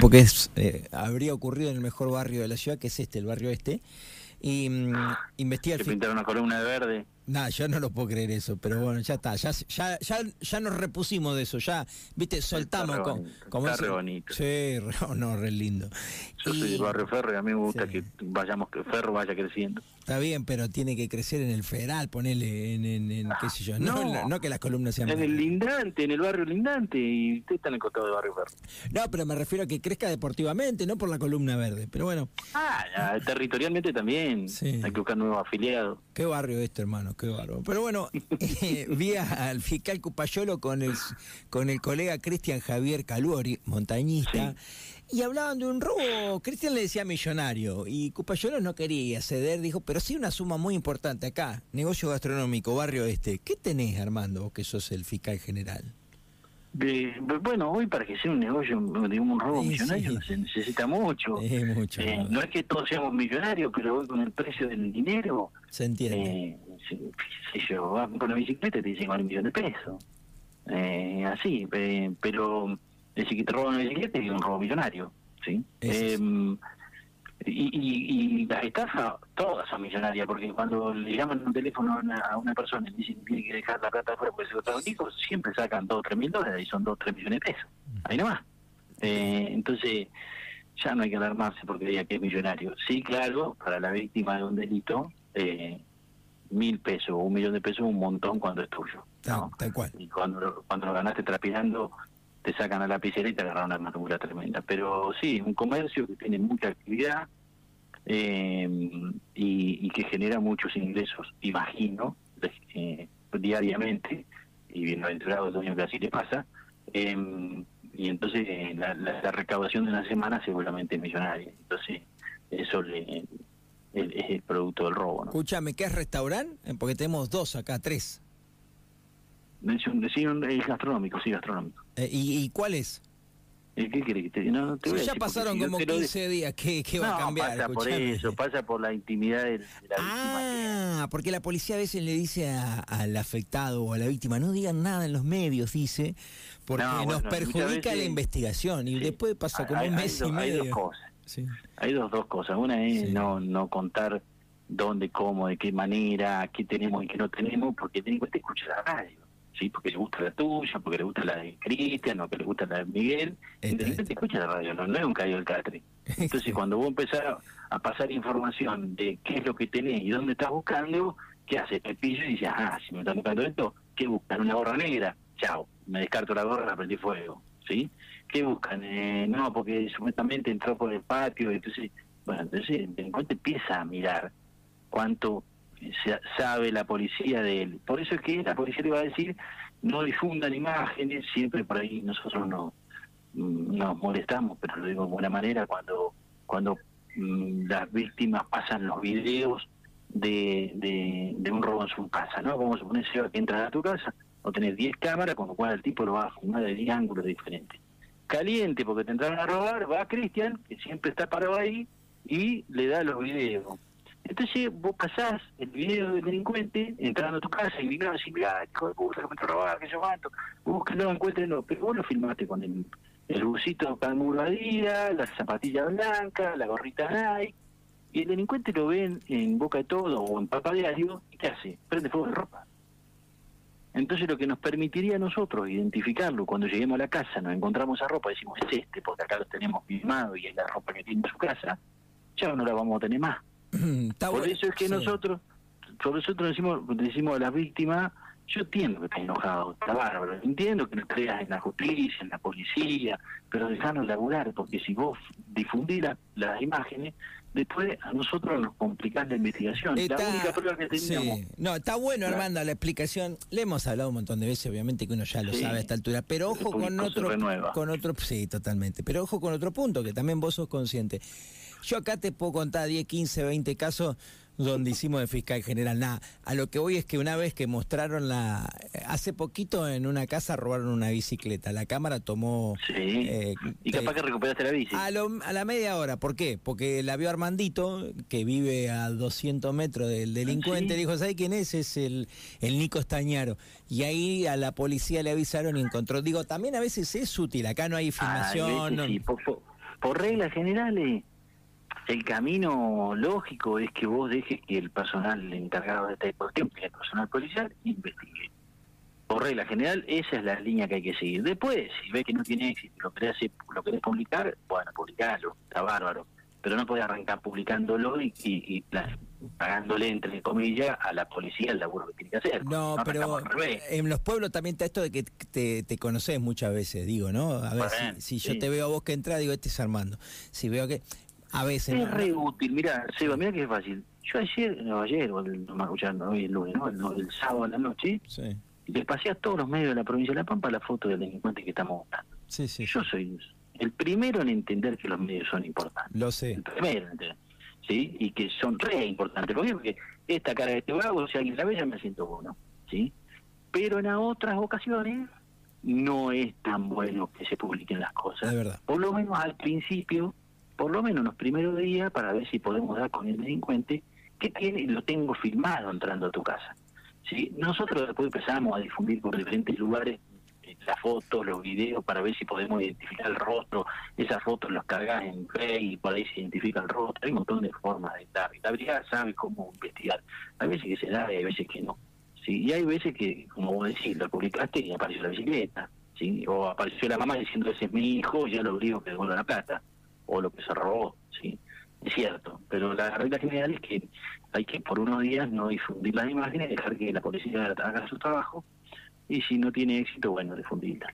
porque es, eh, habría ocurrido en el mejor barrio de la ciudad, que es este, el barrio este, y mm, investiga el Se pintaron una columna de verde. Nah, yo no lo puedo creer eso, pero bueno, ya está, ya, ya, ya, ya nos repusimos de eso, ya, viste, soltamos re con, bonito, como está re bonito. Sí, re- no, re lindo. Yo soy Y- del barrio Ferro y a mí me gusta Sí. que vayamos, que Ferro vaya creciendo. Está bien, pero tiene que crecer en el federal, ponele en, en, en qué sé yo, no, No. no que las columnas sean... En el lindante, en el barrio lindante, y usted está en el costado del barrio Ferro. No, pero me refiero a que crezca deportivamente, no por la columna verde, pero bueno, Ah, territorialmente también. Sí. Hay que buscar nuevos afiliados. Qué barrio este, hermano, qué barrio. Pero bueno, eh, vi al fiscal Cupayolo con el, con el colega Cristian Javier Caluori, montañista, y hablaban de un robo. Cristian le decía millonario, y Cupayolo no quería ceder, dijo, pero sí una suma muy importante acá, negocio gastronómico, barrio este. ¿Qué tenés, Armando, vos que sos el fiscal general? De- bueno, hoy para que sea un negocio, digamos, un robo Sí, millonario, sí. se necesita mucho. Eh, mucho, Eh, no es que todos seamos millonarios, pero hoy con el precio del dinero, se entiende. eh, si, si yo vas con la bicicleta te dicen 40 millones de pesos. Eh, así, pero decir que te roban una bicicleta es un robo millonario, ¿sí? Y, y, y las estafas todas son millonarias, porque cuando le llaman un teléfono a una, a una persona y dicen que tiene que dejar la plata afuera porque se lo hijos, siempre sacan 2 o 3 mil dólares y son 2 o 3 millones de pesos. Ahí nomás. Eh, entonces, ya no hay que alarmarse porque diga que es millonario. Sí, claro, para la víctima de un delito, eh, mil pesos o un millón de pesos es un montón cuando es tuyo. ¿no? tal cual. Y cuando, lo- cuando lo ganaste trapinando, te sacan a la lapicera y te agarran una armadura tremenda. Pero sí, un comercio que tiene mucha actividad eh, y, y que genera muchos ingresos, imagino, eh, diariamente, y bienaventurado dueño que así le pasa. eh, y entonces eh, la, la- la recaudación de una semana seguramente es millonaria. Entonces, eso le, el- es el producto del robo. ¿no? Escúchame, ¿qué es restaurante? Eh, Porque tenemos dos acá, tres. Es, un- sí, un- es gastronómico, sí, gastronómico. ¿y, ¿Y cuál es? Eh, ¿Qué querés que te no, no te Si voy a ya decir, pasaron como te lo de- 15 días, ¿qué, qué va a No, cambiar? pasa por Escuchame. eso, pasa por la intimidad de, de la víctima. Ah, porque la policía a veces le dice a- al afectado o a la víctima, no digan nada en los medios, dice, porque No, nos bueno, muchas perjudica la veces- investigación. Y Sí. después pasa como Hay- un hay mes dos- y Hay dos medio. cosas. Sí. Hay dos, dos cosas. Una es Sí. no no contar dónde, cómo, de qué manera, qué tenemos y qué no tenemos, porque el delincuente escucha la radio. ¿Sí? Porque le gusta la tuya, porque le gusta la de Cristian, o que le gusta la de Miguel. El Este- delincuente escucha la radio, no, no es un caído del catre. Entonces, cuando vos empezás a, pasar información de qué es lo que tenés y dónde estás buscando, ¿qué hace? Te pillo y dices, ah, si me están buscando esto, ¿qué buscan? ¿Una gorra negra? Chao, me descarto la gorra, la prendí fuego, ¿sí? ¿Qué buscan? Eh, no, porque supuestamente entró por el patio, entonces, bueno, entonces el delincuente empieza a mirar cuánto sabe la policía de él. Por eso es que la policía le va a decir, no difundan imágenes, siempre por ahí nosotros no mm, nos molestamos, pero lo digo de buena manera, cuando cuando mm, las víctimas pasan los videos de, de, un robo en su casa, ¿no? Vamos a suponer que entran a tu casa, o tenés 10 cámaras, con lo cual el tipo lo va a filmar de 10 ángulos diferentes. Caliente, porque te entraron a robar, va Cristian, que siempre está parado ahí, y le da los videos. Entonces vos pasás el video del delincuente entrando a tu casa y mirás y mirá, hijo de puta, que me a robar, que yo cuánto, búsquenlo, encuéntrenlo, pero vos lo filmaste con el, el busito Palmuro Adidas, la zapatilla blanca, la gorrita Nike, y el delincuente lo ve en, en Boca de Todo o en Papa Diario, ¿y qué hace? Prende fuego de ropa. Entonces lo que nos permitiría a nosotros identificarlo, cuando lleguemos a la casa, nos encontramos esa ropa, decimos, es este, porque acá lo tenemos filmado y es la ropa que tiene en su casa, ya no la vamos a tener más. Está Por bueno. eso es que Sí. nosotros, por nosotros decimos, decimos a las víctimas, yo entiendo que estás enojado, está bárbaro, entiendo que no creas en la justicia, en la policía, pero dejarnos laburar, porque si vos difundís la- las imágenes, después a nosotros nos complicás la investigación. la Está- única prueba que teníamos. sí. No, está bueno. Armando, la explicación. Le hemos hablado un montón de veces, obviamente que uno ya lo Sí. sabe a esta altura, pero ojo con otro, con otro, sí, totalmente. Pero ojo con otro punto, que también vos sos consciente. Yo acá te puedo contar 10, 15, 20 casos donde hicimos de fiscal general. Nada, a lo que voy es que una vez que mostraron la... Hace poquito en una casa robaron una bicicleta, la cámara tomó... Sí, eh, y capaz que recuperaste la bici. A, a la media hora, ¿por qué? Porque la vio Armandito, que vive a 200 metros del delincuente, dijo, ¿sabes quién es? Es el, el Nico Estañaro. Y ahí a la policía le avisaron y encontró. Digo, también a veces es útil, acá no hay filmación. sí, por, por reglas generales el camino lógico es que vos dejes que el personal encargado de esta cuestión, que es el personal policial, investigue. Por regla general, esa es la línea que hay que seguir. Después, si ves que no tiene éxito lo querés, lo querés publicar, bueno, publicalo, está bárbaro. Pero no podés arrancar publicándolo y, y, pagándole, entre comillas, a la policía el laburo que tiene que hacer. No, pero en los pueblos también está esto de que te, te conoces muchas veces, digo, ¿no? A ver, si, yo te veo a vos que entras, digo, este es Armando. Si veo que a veces. Es re útil, mira, Seba, mira que es fácil. Yo ayer, no ayer, o el, no me escuchando, hoy el lunes, ¿no? El, sábado a la noche, sí. les pasé a todos los medios de la provincia de La Pampa la foto del delincuente que estamos buscando. Sí, sí. Yo soy el primero en entender que los medios son importantes. Lo sé. El primero ¿sí? Y que son re importantes. Porque esta cara de este vago, si alguien la ve, ya me siento bueno, ¿sí? Pero en otras ocasiones no es tan bueno que se publiquen las cosas. Es verdad. Por lo menos al principio por lo menos los primeros días para ver si podemos dar con el delincuente que tiene lo tengo filmado entrando a tu casa. ¿sí? Nosotros después empezamos a difundir por diferentes lugares eh, las fotos, los videos para ver si podemos identificar el rostro. Esas fotos las cargas en Play y por ahí se identifica el rostro. Hay un montón de formas de. Y la brigada sabe cómo investigar. Hay veces que se da y hay veces que no. ¿sí? Y hay veces que, como vos decís, lo publicaste y apareció la bicicleta. ¿sí? O apareció la mamá diciendo ese es mi hijo y ya lo obligo que devuelva la plata o lo que se robó, ¿sí? Es cierto, pero la regla general es que hay que por unos días no difundir las imágenes, dejar que la policía haga su trabajo y si no tiene éxito, bueno, difundirla.